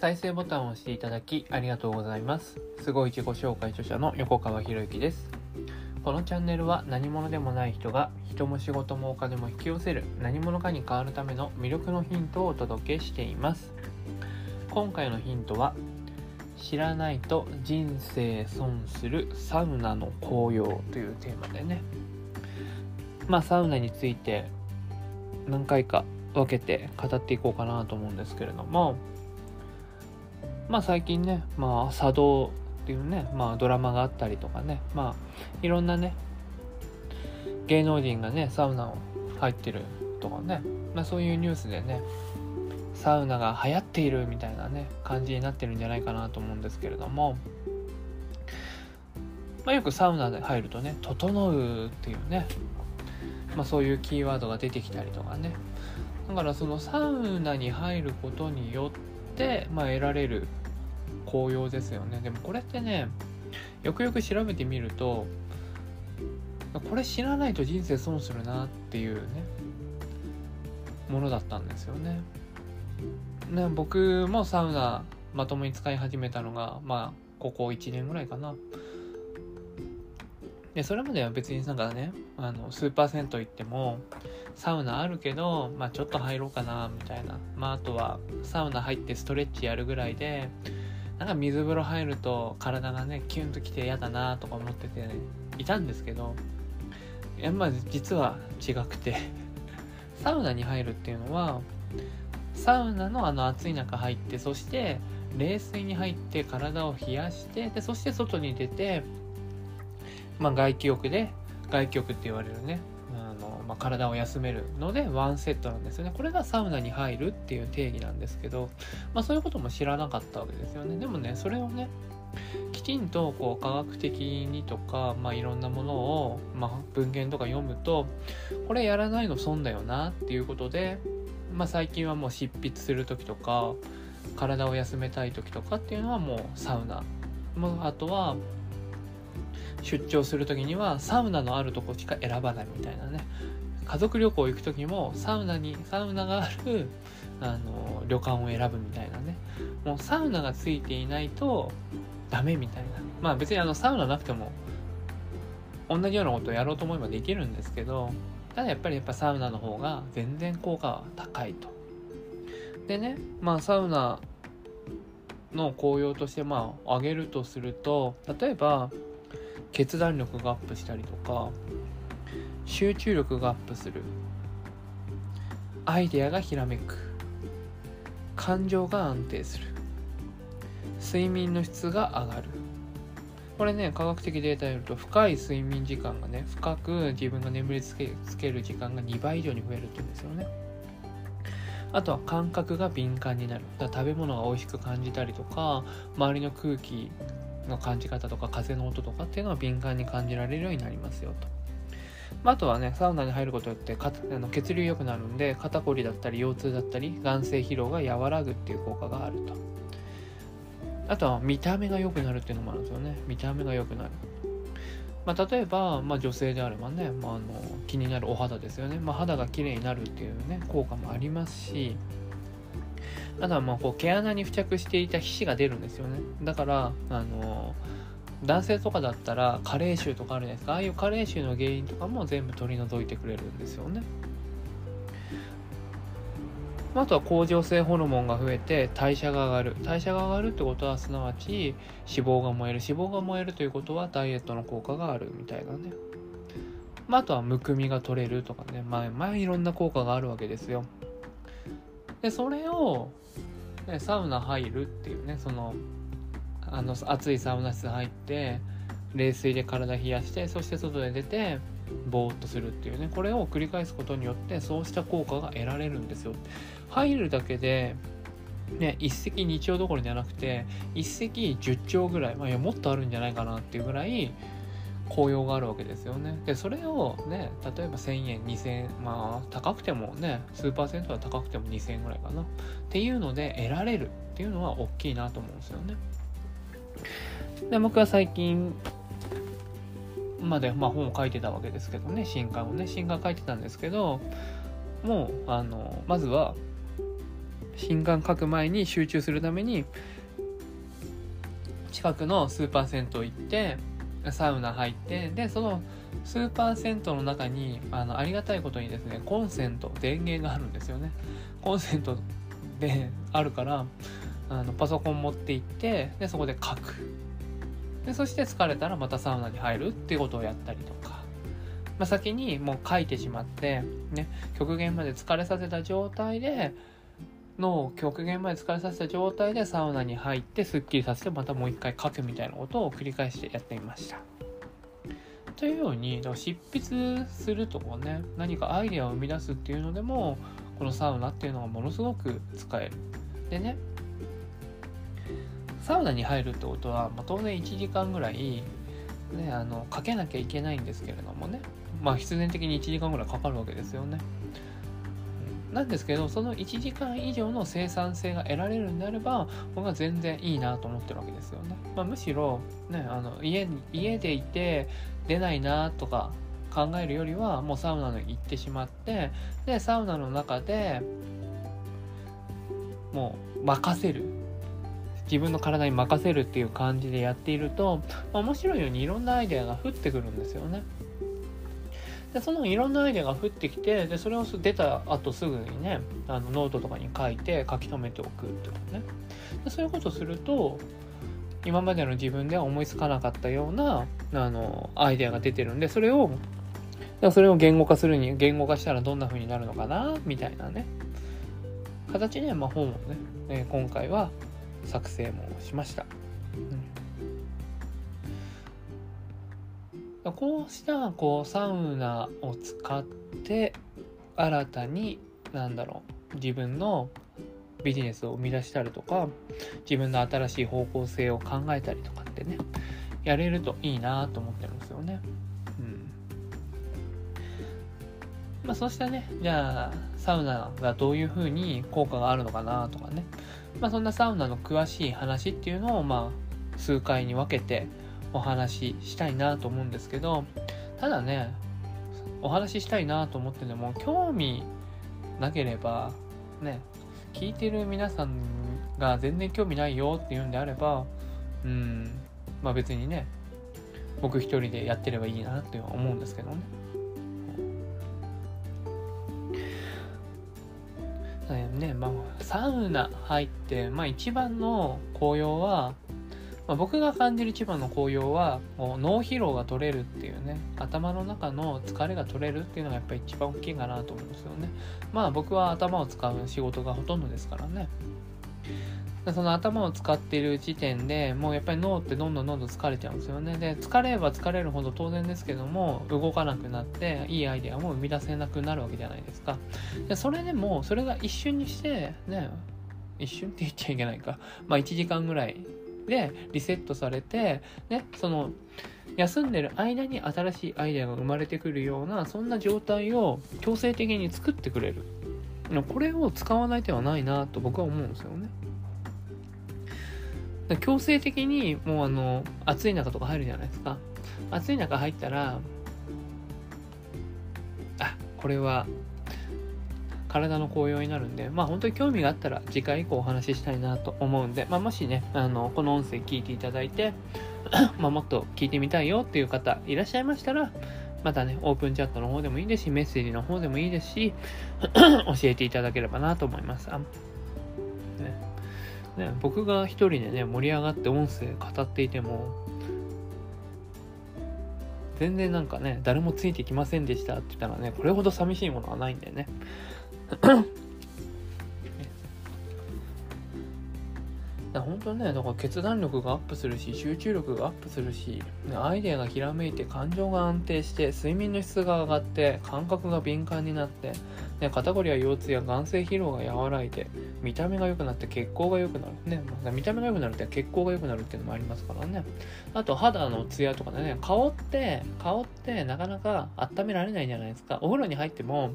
再生ボタンを押していただきありがとうございます。すごい自己紹介著者の横川博之です。このチャンネルは何者でもない人が人も仕事もお金も引き寄せる何者かに変わるための魅力のヒントをお届けしています。今回のヒントは知らないと人生損するサウナの紅葉というテーマでね。まあサウナについて何回か分けて語っていこうかなと思うんですけれどもまあ最近ねまあ茶道っていうねまあドラマがあったりとかねまあいろんなね芸能人がねサウナを入ってるとかね、まあ、そういうニュースでねサウナが流行っているみたいなね感じになってるんじゃないかなと思うんですけれども、まあ、よくサウナで入るとね「整う」っていうね、まあ、そういうキーワードが出てきたりとかねだからそのサウナに入ることによって、まあ、得られる紅葉ですよねでもこれってねよくよく調べてみるとこれ知らないと人生損するなっていうねものだったんですよね。ね僕もサウナまともに使い始めたのがまあここ1年ぐらいかな。でそれまでは別になんかねあのスーパー銭湯行ってもサウナあるけど、まあ、ちょっと入ろうかなみたいな、まあ、あとはサウナ入ってストレッチやるぐらいでなんか水風呂入ると体がねキュンときて嫌だなとか思ってて、いたんですけどいやまあ実は違くて サウナに入るっていうのはサウナのあの暑い中入ってそして冷水に入って体を冷やしてでそして外に出て、まあ、外気浴で外気浴って言われるね、まあ、体を休めるのでワンセットなんですよね。これがサウナに入るっていう定義なんですけど、まあ、そういうことも知らなかったわけですよね。でもねそれをねきちんとこう科学的にとか、まあ、いろんなものを、まあ、文献とか読むとこれやらないの損だよなっていうことでまあ、最近はもう執筆する時とか体を休めたい時とかっていうのはもうサウナ。あとは出張する時にはサウナのあるとこしか選ばないみたいなね。家族旅行行く時もサウナにサウナがあるあの旅館を選ぶみたいなね。もうサウナがついていないとダメみたいな。まあ別にあのサウナなくても同じようなことをやろうと思えばできるんですけどただやっぱりやっぱサウナの方が全然効果は高いと。でね、まあサウナの紅葉としてまあ上げるとすると、例えば決断力がアップしたりとか、集中力がアップする。アイデアがひらめく。感情が安定する。睡眠の質が上がる。これね科学的データによると深い睡眠時間がね深く自分が眠りつけつける時間が2倍以上に増えるって言うんですよねあとは感覚が敏感になるだから食べ物が美味しく感じたりとか周りの空気の感じ方とか風の音とかっていうのは敏感に感じられるようになりますよと。まあ、とはねサウナに入ることによってあの血流良くなるんで肩こりだったり腰痛だったり眼性疲労が和らぐっていう効果があると。あとは見た目が良くなるっていうのもあるんですよね。見た目が良くなる。まあ、例えば、まあ、女性であればね、まあ、あの気になるお肌ですよね、まあ、肌が綺麗になるっていうね効果もありますしあとはまあこう毛穴に付着していた皮脂が出るんですよね。だからあの男性とかだったら加齢臭とかあるじゃないですか。ああいう加齢臭の原因とかも全部取り除いてくれるんですよね。あとは甲状腺ホルモンが増えて代謝が上がる。代謝が上がるってことはすなわち脂肪が燃える。脂肪が燃えるということはダイエットの効果があるみたいなね、まあ、あとはむくみが取れるとかね。まあ、まあ、いろんな効果があるわけですよ。でそれを、ね、サウナ入るっていうねそのあの暑いサウナ室入って冷水で体冷やしてそして外で出てぼーっとするっていうねこれを繰り返すことによってそうした効果が得られるんですよ。入るだけでね、一石二鳥どころじゃなくて一石十鳥ぐらい、まあ、いやもっとあるんじゃないかなっていうぐらい紅葉があるわけですよね。でそれをね例えば1000円2000円まあ高くてもね数パーセントは高くても2000円ぐらいかな。っていうので得られるっていうのは大きいなと思うんですよね。で僕は最近まで、まあ、本を書いてたわけですけどね。新刊をね。新刊書いてたんですけどもうあのまずは新刊書く前に集中するために近くのスーパー銭湯行ってサウナ入ってでそのスーパー銭湯の中にあのありがたいことにですねコンセント電源があるんですよね。コンセントであるからあのパソコン持って行ってでそこで書く。でそして疲れたらまたサウナに入るっていうことをやったりとか、まあ、先にもう書いてしまってね極限まで疲れさせた状態での極限まで疲れさせた状態でサウナに入ってすっきりさせてまたもう一回書くみたいなことを繰り返してやってみました。というように執筆するとこね何かアイデアを生み出すっていうのでもこのサウナっていうのがものすごく使える。でねサウナに入るってことは、まあ、当然1時間ぐらい、ね、あのかけなきゃいけないんですけれどもねまあ必然的に1時間ぐらいかかるわけですよね。なんですけどその1時間以上の生産性が得られるんであれば僕は全然いいなと思ってるわけですよね。まあ、むしろ、ね、あの家に家でいて出ないなとか考えるよりはもうサウナに行ってしまってでサウナの中でもう任せる自分の体に任せるっていう感じでやっていると、まあ、面白いようにいろんなアイデアが降ってくるんですよね。でそのいろんなアイデアが降ってきてでそれを出た後すぐにねあのノートとかに書いて書き留めておくってことね。でそういうことすると今までの自分では思いつかなかったようなあのアイデアが出てるんでそれをそれを言語化するに言語化したらどんな風になるのかなみたいなね。形で、まあ、本をね、え今回は作成もしました。うん、こうしたこうサウナを使って新たに何だろう自分のビジネスを生み出したりとか自分の新しい方向性を考えたりとかってねやれるといいなと思ってるんですよね。うんまあ、そうしたねじゃあサウナがどういうふうに効果があるのかなとかねまあ、そんなサウナの詳しい話っていうのを、まあ、数回に分けてお話ししたいなと思うんですけど、ただね、お話ししたいなと思ってても、興味なければ、ね、聞いてる皆さんが全然興味ないよっていうんであれば、うん、まあ別にね、僕一人でやってればいいなって思うんですけどね。ね、まあ、サウナ入って、まあ、一番の紅葉は、まあ、僕が感じる一番の紅葉は脳疲労が取れるっていうね頭の中の疲れが取れるっていうのがやっぱり一番大きいかなと思うんですよね。まあ僕は頭を使う仕事がほとんどですからね。その頭を使っている時点でもうやっぱり脳ってどんどんどんどん疲れちゃうんですよね。で疲れれば疲れるほど当然ですけども動かなくなっていいアイデアも生み出せなくなるわけじゃないですか。でそれでもそれが一瞬にしてね一瞬って言っちゃいけないか。まあ1時間ぐらいでリセットされてねその休んでる間に新しいアイデアが生まれてくるようなそんな状態を強制的に作ってくれる。これを使わない手はないなと僕は思うんですよね。強制的にもうあの暑い中とか入るじゃないですか。暑い中入ったらあこれは体の紅葉になるんでまあ本当に興味があったら次回以降お話ししたいなと思うんで、まあ、もしねあのこの音声聞いていただいて まあもっと聞いてみたいよっていう方いらっしゃいましたらまたね、オープンチャットの方でもいいですし、メッセージの方でもいいですし、教えていただければなと思います。あねね、僕が一人でね、盛り上がって音声語っていても、全然なんかね、誰もついてきませんでしたって言ったらね、これほど寂しいものはないんだよね。本当ね、だから決断力がアップするし、集中力がアップするし、アイデアがひらめいて、感情が安定して、睡眠の質が上がって、感覚が敏感になって、ね、肩こりや腰痛や眼性疲労が和らいで、見た目が良くなって血行が良くなる。ね、まあ、見た目が良くなるって血行が良くなるっていうのもありますからね。あと、肌のツヤとかね、顔って、顔ってなかなか温められないじゃないですか。お風呂に入っても、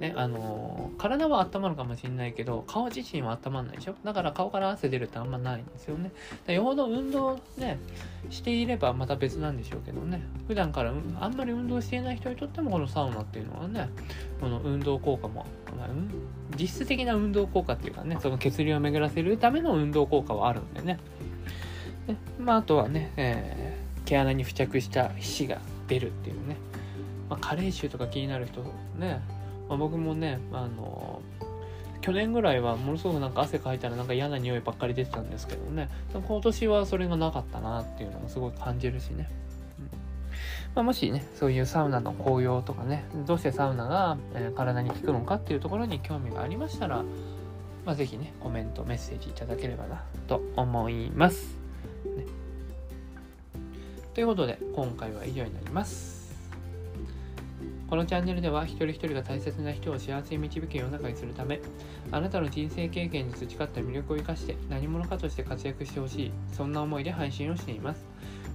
ね、あのー、体は温まるかもしれないけど、顔自身は温まらないでしょだから顔から汗出るってあんまないんですよね。よほど運動ね、していればまた別なんでしょうけどね。普段からあんまり運動していない人にとってもこのサウナっていうのはね、この運動効果も、まあ、実質的な運動効果っていうかね、その血流を巡らせるための運動効果はあるんでね。でまあ、あとはね、えー、毛穴に付着した皮脂が出るっていうね。ま、加齢臭とか気になる人ね、まあ、僕もね、あの去年ぐらいはものすごくなんか汗かいたらなんか嫌な匂いばっかり出てたんですけどね、今年はそれがなかったなっていうのがすごい感じるしね。まあ、もしね、そういうサウナの紅葉とかね、どうしてサウナが、え、体に効くのかっていうところに興味がありましたら、まあ、ぜひね、コメント、メッセージいただければなと思います。ね、ということで、今回は以上になります。このチャンネルでは一人一人が大切な人を幸せに導く世の中にするためあなたの人生経験に培った魅力を生かして何者かとして活躍してほしいそんな思いで配信をしています